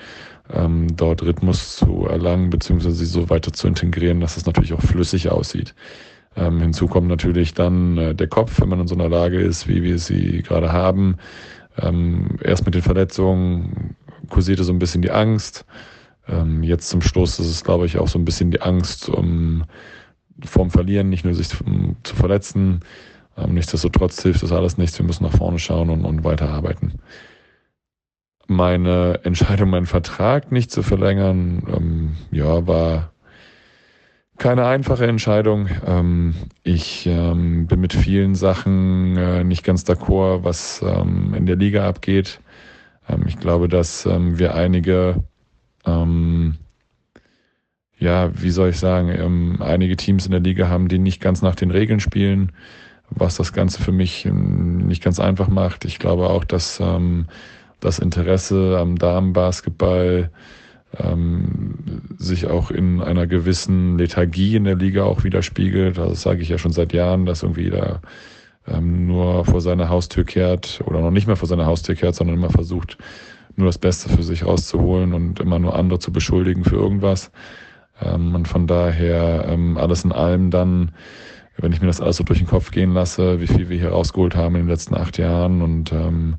ähm, dort Rhythmus zu erlangen, beziehungsweise sie so weiter zu integrieren, dass es natürlich auch flüssig aussieht. Ähm, hinzu kommt natürlich dann äh, der Kopf, wenn man in so einer Lage ist, wie wir sie gerade haben. Ähm, erst mit den Verletzungen kursierte so ein bisschen die Angst. Ähm, jetzt zum Schluss ist es, glaube ich, auch so ein bisschen die Angst um vorm Verlieren, nicht nur sich zu verletzen, ähm, nichtsdestotrotz hilft das alles nichts. Wir müssen nach vorne schauen und, und weiterarbeiten. Meine Entscheidung, meinen Vertrag nicht zu verlängern, ähm, ja, war keine einfache Entscheidung. Ähm, ich ähm, bin mit vielen Sachen äh, nicht ganz d'accord, was ähm, in der Liga abgeht. Ähm, ich glaube, dass ähm, wir einige, ähm, ja, wie soll ich sagen, einige Teams in der Liga haben, die nicht ganz nach den Regeln spielen was das Ganze für mich ähm, nicht ganz einfach macht. Ich glaube auch, dass ähm, das Interesse am Damenbasketball ähm, sich auch in einer gewissen Lethargie in der Liga auch widerspiegelt. Also das sage ich ja schon seit Jahren, dass irgendwie da ähm, nur vor seiner Haustür kehrt oder noch nicht mehr vor seiner Haustür kehrt, sondern immer versucht, nur das Beste für sich rauszuholen und immer nur andere zu beschuldigen für irgendwas. Ähm, und von daher ähm, alles in allem dann wenn ich mir das alles so durch den Kopf gehen lasse, wie viel wir hier rausgeholt haben in den letzten acht Jahren und ähm,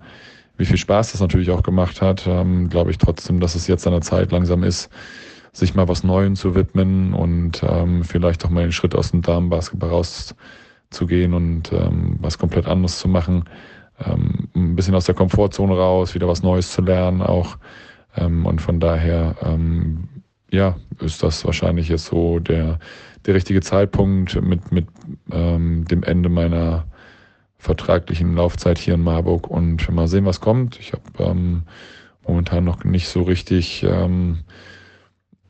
wie viel Spaß das natürlich auch gemacht hat, ähm, glaube ich trotzdem, dass es jetzt an der Zeit langsam ist, sich mal was Neuem zu widmen und ähm, vielleicht auch mal den Schritt aus dem Damenbasketball rauszugehen und ähm, was komplett anderes zu machen. Ähm, ein bisschen aus der Komfortzone raus, wieder was Neues zu lernen auch. Ähm, und von daher, ähm, ja, ist das wahrscheinlich jetzt so der, der richtige Zeitpunkt mit, mit ähm, dem Ende meiner vertraglichen Laufzeit hier in Marburg und mal sehen, was kommt. Ich habe ähm, momentan noch nicht so richtig ähm,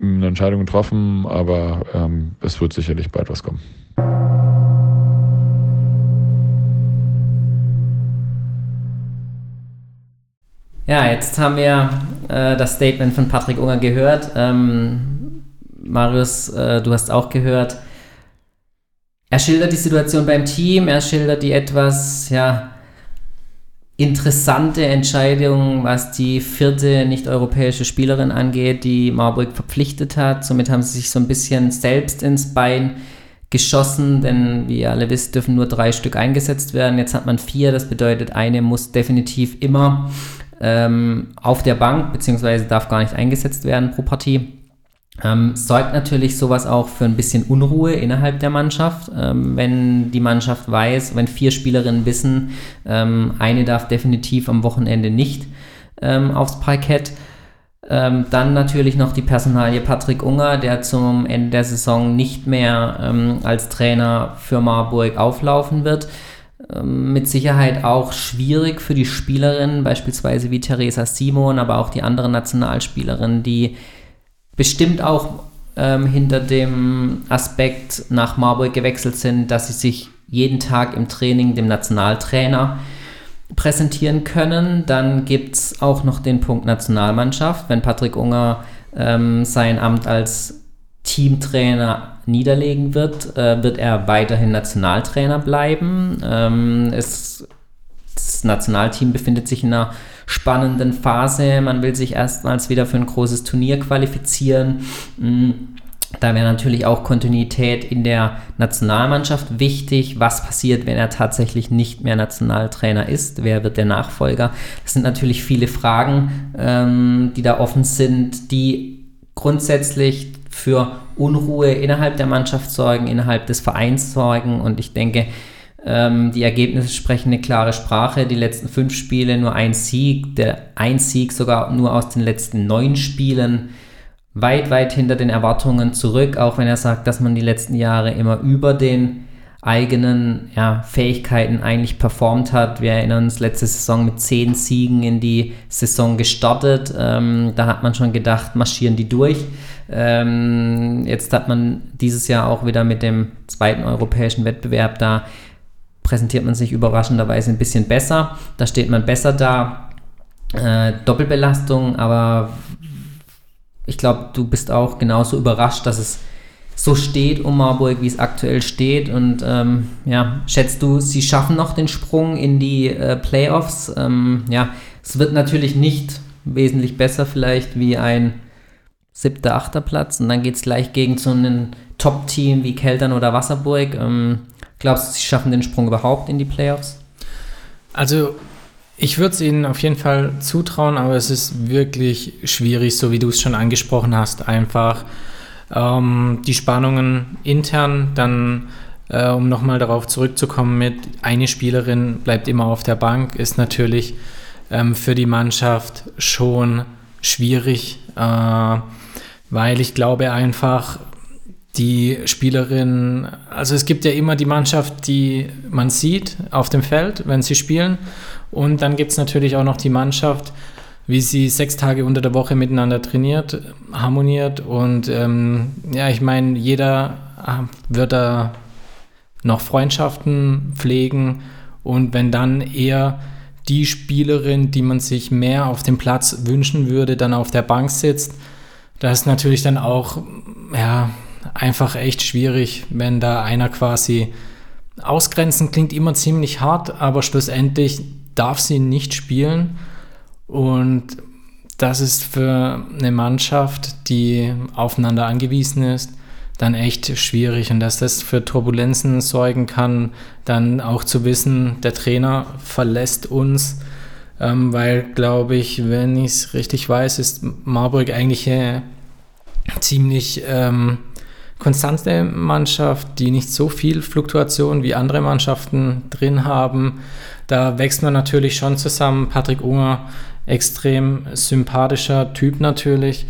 eine Entscheidung getroffen, aber ähm, es wird sicherlich bald was kommen. Ja, jetzt haben wir äh, das Statement von Patrick Unger gehört. Ähm, Marius, äh, du hast auch gehört, er schildert die Situation beim Team, er schildert die etwas, ja, interessante Entscheidung, was die vierte nicht-europäische Spielerin angeht, die Marburg verpflichtet hat. Somit haben sie sich so ein bisschen selbst ins Bein geschossen, denn wie ihr alle wisst, dürfen nur drei Stück eingesetzt werden. Jetzt hat man vier, das bedeutet, eine muss definitiv immer ähm, auf der Bank, beziehungsweise darf gar nicht eingesetzt werden pro Partie. Ähm, sorgt natürlich sowas auch für ein bisschen Unruhe innerhalb der Mannschaft, ähm, wenn die Mannschaft weiß, wenn vier Spielerinnen wissen, ähm, eine darf definitiv am Wochenende nicht ähm, aufs Parkett. Ähm, dann natürlich noch die Personalie Patrick Unger, der zum Ende der Saison nicht mehr ähm, als Trainer für Marburg auflaufen wird. mit Sicherheit auch schwierig für die Spielerinnen, beispielsweise wie Theresa Simon, aber auch die anderen Nationalspielerinnen, die bestimmt auch ähm, hinter dem Aspekt nach Marburg gewechselt sind, dass sie sich jeden Tag im Training dem Nationaltrainer präsentieren können. Dann gibt es auch noch den Punkt Nationalmannschaft. Wenn Patrick Unger ähm, sein Amt als Teamtrainer niederlegen wird, äh, wird er weiterhin Nationaltrainer bleiben. Ähm, es, das Nationalteam befindet sich in einer spannenden Phase. Man will sich erstmals wieder für ein großes Turnier qualifizieren. Mm, da wäre natürlich auch Kontinuität in der Nationalmannschaft wichtig. Was passiert, wenn er tatsächlich nicht mehr Nationaltrainer ist? Wer wird der Nachfolger? Das sind natürlich viele Fragen, ähm, die da offen sind, die grundsätzlich für Unruhe innerhalb der Mannschaft sorgen, innerhalb des Vereins sorgen. Und ich denke, ähm, die Ergebnisse sprechen eine klare Sprache. Die letzten fünf Spiele nur ein Sieg, der ein Sieg sogar nur aus den letzten neun Spielen. Weit, weit hinter den Erwartungen zurück, auch wenn er sagt, dass man die letzten Jahre immer über den eigenen ja, Fähigkeiten eigentlich performt hat. Wir erinnern uns letzte Saison mit zehn Siegen in die Saison gestartet. Ähm, da hat man schon gedacht, marschieren die durch. Ähm, jetzt hat man dieses Jahr auch wieder mit dem zweiten europäischen Wettbewerb da präsentiert man sich überraschenderweise ein bisschen besser. Da steht man besser da. Äh, Doppelbelastung, aber ich glaube, du bist auch genauso überrascht, dass es so steht um Marburg, wie es aktuell steht. Und ähm, ja, schätzt du, sie schaffen noch den Sprung in die äh, Playoffs? Ähm, ja, es wird natürlich nicht wesentlich besser vielleicht wie ein siebter, achter Platz. Und dann geht es gleich gegen so ein Top-Team wie Keltern oder Wasserburg. Ähm, glaubst du, sie schaffen den Sprung überhaupt in die Playoffs? Also ich würde es ihnen auf jeden Fall zutrauen, aber es ist wirklich schwierig, so wie du es schon angesprochen hast, einfach ähm, die Spannungen intern, dann äh, um nochmal darauf zurückzukommen mit eine Spielerin bleibt immer auf der Bank, ist natürlich ähm, für die Mannschaft schon schwierig, äh, weil ich glaube einfach, die Spielerin, also es gibt ja immer die Mannschaft, die man sieht auf dem Feld, wenn sie spielen. Und dann gibt es natürlich auch noch die Mannschaft, wie sie sechs Tage unter der Woche miteinander trainiert, harmoniert. Und ähm, ja, ich meine, jeder äh, wird da noch Freundschaften pflegen. Und wenn dann eher die Spielerin, die man sich mehr auf dem Platz wünschen würde, dann auf der Bank sitzt, das ist natürlich dann auch ja, einfach echt schwierig, wenn da einer quasi ausgrenzen klingt immer ziemlich hart, aber schlussendlich darf sie nicht spielen. Und das ist für eine Mannschaft, die aufeinander angewiesen ist, dann echt schwierig. Und dass das für Turbulenzen sorgen kann, dann auch zu wissen, der Trainer verlässt uns. Ähm, weil, glaube ich, wenn ich es richtig weiß, ist Marburg eigentlich äh, ziemlich ähm, konstante Mannschaft, die nicht so viel Fluktuation wie andere Mannschaften drin haben. Da wächst man natürlich schon zusammen. Patrick Unger extrem sympathischer Typ natürlich.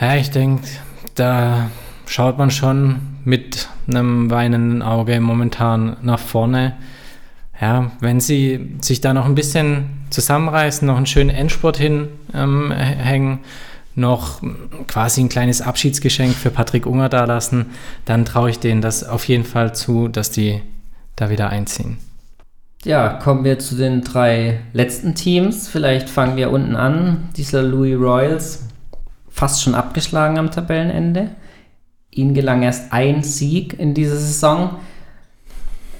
Ja, ich denke, da schaut man schon mit einem weinenden Auge momentan nach vorne. Ja, wenn sie sich da noch ein bisschen zusammenreißen, noch einen schönen Endspurt hinhängen, ähm, noch quasi ein kleines Abschiedsgeschenk für Patrick Unger da lassen, dann traue ich denen das auf jeden Fall zu, dass die da wieder einziehen. Ja, kommen wir zu den drei letzten Teams. Vielleicht fangen wir unten an. Dieser Louis Royals, fast schon abgeschlagen am Tabellenende. Ihnen gelang erst ein Sieg in dieser Saison.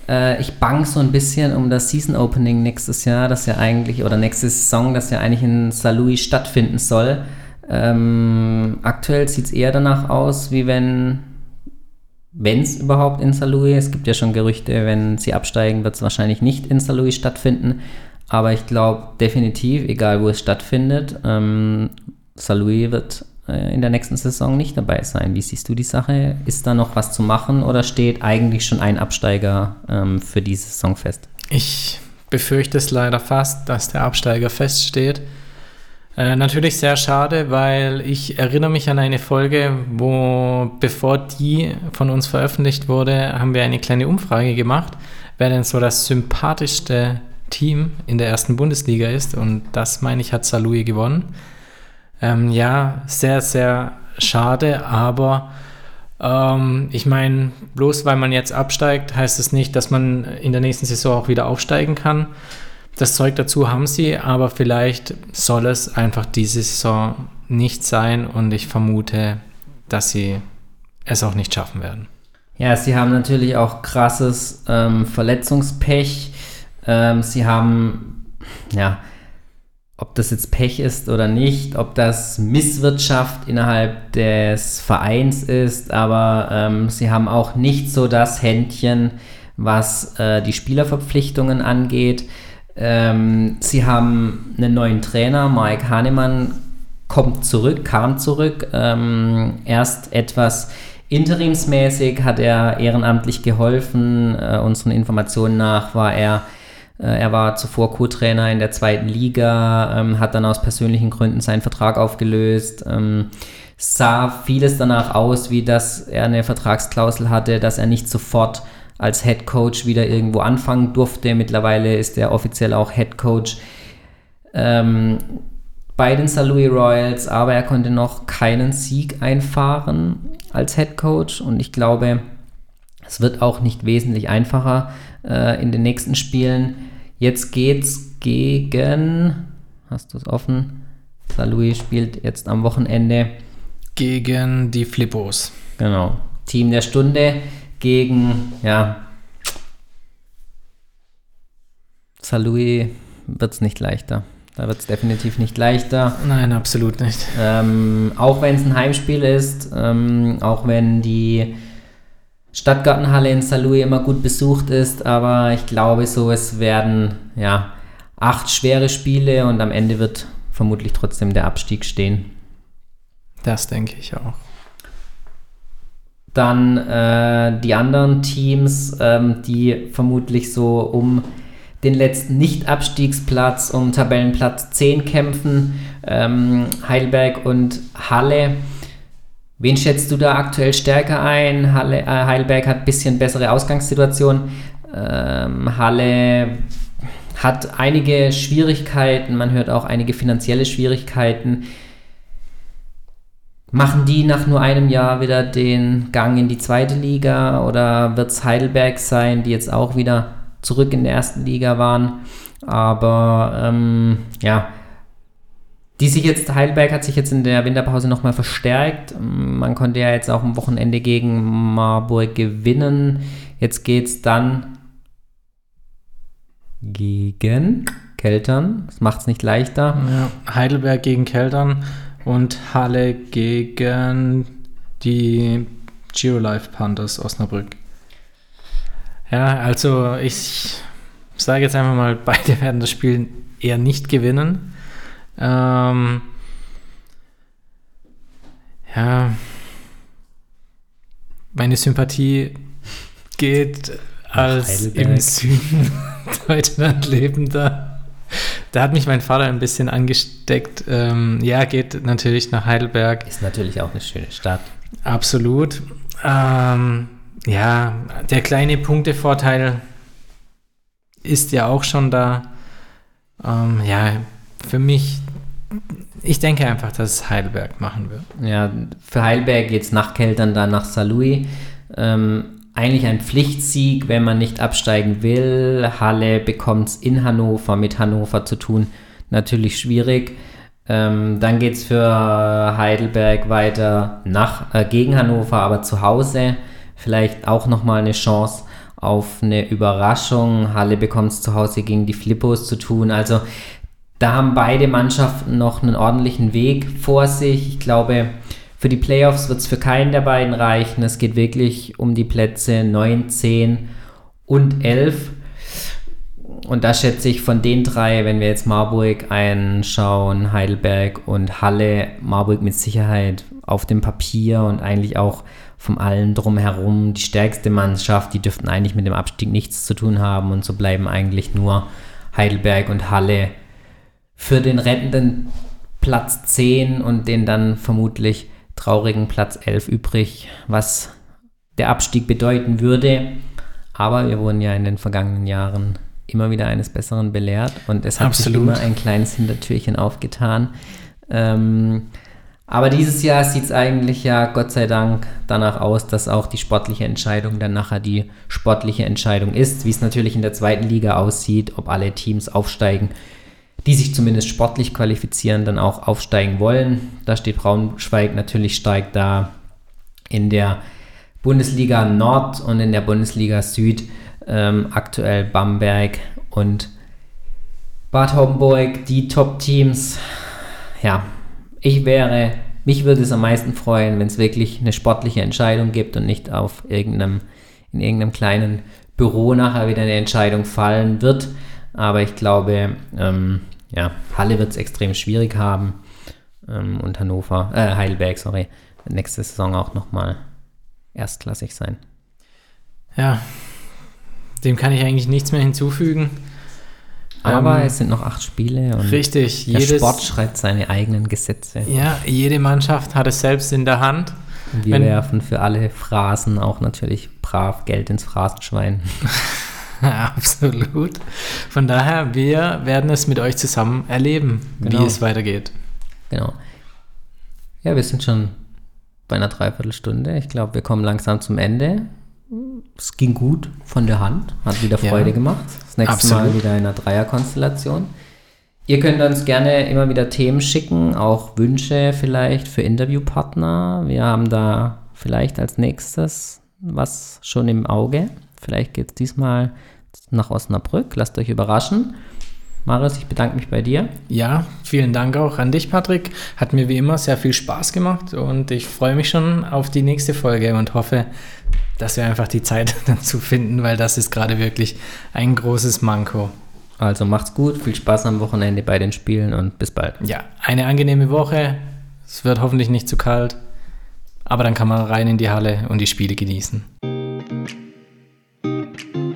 Äh, ich bang so ein bisschen um das Season Opening nächstes Jahr, das ja eigentlich, oder nächste Saison, das ja eigentlich in St. Louis stattfinden soll. Ähm, aktuell sieht es eher danach aus, wie wenn wenn es überhaupt in Saarlouis, es gibt ja schon Gerüchte, wenn sie absteigen, wird es wahrscheinlich nicht in Saarlouis stattfinden. Aber ich glaube definitiv, egal wo es stattfindet, ähm, Saarlouis wird äh, in der nächsten Saison nicht dabei sein. Wie siehst du die Sache? Ist da noch was zu machen oder steht eigentlich schon ein Absteiger ähm, für diese Saison fest? Ich befürchte es leider fast, dass der Absteiger feststeht. Äh, natürlich sehr schade, weil ich erinnere mich an eine Folge, wo bevor die von uns veröffentlicht wurde, haben wir eine kleine Umfrage gemacht, wer denn so das sympathischste Team in der ersten Bundesliga ist. Und das, meine ich, hat Salui gewonnen. Ähm, ja, sehr, sehr schade, aber ähm, ich meine, bloß weil man jetzt absteigt, heißt es nicht, dass man in der nächsten Saison auch wieder aufsteigen kann. Das Zeug dazu haben sie, aber vielleicht soll es einfach diese Saison nicht sein und ich vermute, dass sie es auch nicht schaffen werden. Ja, sie haben natürlich auch krasses ähm, Verletzungspech. Ähm, sie haben, ja, ob das jetzt Pech ist oder nicht, ob das Misswirtschaft innerhalb des Vereins ist, aber ähm, sie haben auch nicht so das Händchen, was äh, die Spielerverpflichtungen angeht. Ähm, sie haben einen neuen Trainer, Mike Hahnemann kommt zurück, kam zurück, ähm, erst etwas interimsmäßig hat er ehrenamtlich geholfen. Äh, unseren Informationen nach war er äh, er war zuvor Co-Trainer in der zweiten Liga, ähm, hat dann aus persönlichen Gründen seinen Vertrag aufgelöst. Ähm, sah vieles danach aus, wie dass er eine Vertragsklausel hatte, dass er nicht sofort als Head Coach wieder irgendwo anfangen durfte. Mittlerweile ist er offiziell auch Head Coach ähm, bei den St. Louis Royals, aber er konnte noch keinen Sieg einfahren als Head Coach und ich glaube, es wird auch nicht wesentlich einfacher äh, in den nächsten Spielen. Jetzt geht's gegen, hast du es offen? Louis spielt jetzt am Wochenende gegen die Flippos. Genau. Team der Stunde gegen, ja, Louis wird es nicht leichter. Da wird es definitiv nicht leichter. Nein, absolut nicht. Ähm, auch wenn es ein Heimspiel ist, ähm, auch wenn die Stadtgartenhalle in Saarlouis immer gut besucht ist, aber ich glaube so, es werden ja acht schwere Spiele und am Ende wird vermutlich trotzdem der Abstieg stehen. Das denke ich auch. Dann äh, die anderen Teams, ähm, die vermutlich so um den letzten Nicht-Abstiegsplatz, um Tabellenplatz 10 kämpfen. Ähm, Heidelberg und Halle Wen schätzt du da aktuell stärker ein? Halle, äh, Heidelberg hat ein bisschen bessere Ausgangssituation. Ähm, Halle hat einige Schwierigkeiten, man hört auch einige finanzielle Schwierigkeiten. Machen die nach nur einem Jahr wieder den Gang in die zweite Liga oder wird es Heidelberg sein, die jetzt auch wieder zurück in der ersten Liga waren? Aber ähm, ja, die sich jetzt, Heidelberg hat sich jetzt in der Winterpause nochmal verstärkt. Man konnte ja jetzt auch am Wochenende gegen Marburg gewinnen. Jetzt geht es dann gegen Keltern. Das macht es nicht leichter. Ja, Heidelberg gegen Keltern und Halle gegen die Geolife Panthers Osnabrück. Ja, also ich sage jetzt einfach mal, beide werden das Spiel eher nicht gewinnen. Ähm, ja, meine Sympathie geht als im Süden Deutschland lebender. Da hat mich mein Vater ein bisschen angesteckt. Ähm, ja, geht natürlich nach Heidelberg. Ist natürlich auch eine schöne Stadt. Absolut. Ähm, ja, der kleine Punktevorteil ist ja auch schon da. Ähm, ja, für mich ich denke einfach, dass es Heidelberg machen wird. Ja, für Heidelberg geht es nach Keltern dann nach Saarlouis. Ähm, eigentlich ein Pflichtsieg, wenn man nicht absteigen will. Halle bekommt es in Hannover mit Hannover zu tun. Natürlich schwierig. Ähm, dann geht es für Heidelberg weiter nach, äh, gegen Hannover, aber zu Hause. Vielleicht auch nochmal eine Chance auf eine Überraschung. Halle bekommt es zu Hause gegen die Flippos zu tun. Also da haben beide Mannschaften noch einen ordentlichen Weg vor sich. Ich glaube, für die Playoffs wird es für keinen der beiden reichen. Es geht wirklich um die Plätze 9, 10 und 11. Und da schätze ich von den drei, wenn wir jetzt Marburg einschauen, Heidelberg und Halle, Marburg mit Sicherheit auf dem Papier und eigentlich auch vom allen drumherum die stärkste Mannschaft. Die dürften eigentlich mit dem Abstieg nichts zu tun haben und so bleiben eigentlich nur Heidelberg und Halle für den rettenden Platz 10 und den dann vermutlich traurigen Platz 11 übrig, was der Abstieg bedeuten würde. Aber wir wurden ja in den vergangenen Jahren immer wieder eines Besseren belehrt und es hat Absolut. sich immer ein kleines Hintertürchen aufgetan. Ähm, aber dieses Jahr sieht es eigentlich ja Gott sei Dank danach aus, dass auch die sportliche Entscheidung dann nachher die sportliche Entscheidung ist, wie es natürlich in der zweiten Liga aussieht, ob alle Teams aufsteigen die sich zumindest sportlich qualifizieren, dann auch aufsteigen wollen. Da steht Braunschweig natürlich steigt da in der Bundesliga Nord und in der Bundesliga Süd ähm, aktuell Bamberg und Bad Homburg, die Top-Teams. Ja, ich wäre, mich würde es am meisten freuen, wenn es wirklich eine sportliche Entscheidung gibt und nicht auf irgendeinem, in irgendeinem kleinen Büro nachher wieder eine Entscheidung fallen wird. Aber ich glaube, ähm, ja, Halle wird es extrem schwierig haben ähm, und Hannover, äh, Heidelberg, sorry, nächste Saison auch nochmal erstklassig sein. Ja, dem kann ich eigentlich nichts mehr hinzufügen. Aber ähm, es sind noch acht Spiele und richtig, der jedes, Sport schreibt seine eigenen Gesetze. Ja, jede Mannschaft hat es selbst in der Hand. Und wir Wenn, werfen für alle Phrasen auch natürlich brav Geld ins Phrasenschwein. Absolut. Von daher, wir werden es mit euch zusammen erleben, genau. wie es weitergeht. Genau. Ja, wir sind schon bei einer Dreiviertelstunde. Ich glaube, wir kommen langsam zum Ende. Es ging gut von der Hand, hat wieder Freude ja, gemacht. Das nächste absolut. Mal wieder in einer Dreierkonstellation. Ihr könnt uns gerne immer wieder Themen schicken, auch Wünsche vielleicht für Interviewpartner. Wir haben da vielleicht als nächstes was schon im Auge. Vielleicht geht es diesmal nach Osnabrück. Lasst euch überraschen. Marius, ich bedanke mich bei dir. Ja, vielen Dank auch an dich, Patrick. Hat mir wie immer sehr viel Spaß gemacht und ich freue mich schon auf die nächste Folge und hoffe, dass wir einfach die Zeit dazu finden, weil das ist gerade wirklich ein großes Manko. Also macht's gut, viel Spaß am Wochenende bei den Spielen und bis bald. Ja, eine angenehme Woche. Es wird hoffentlich nicht zu kalt, aber dann kann man rein in die Halle und die Spiele genießen. thank you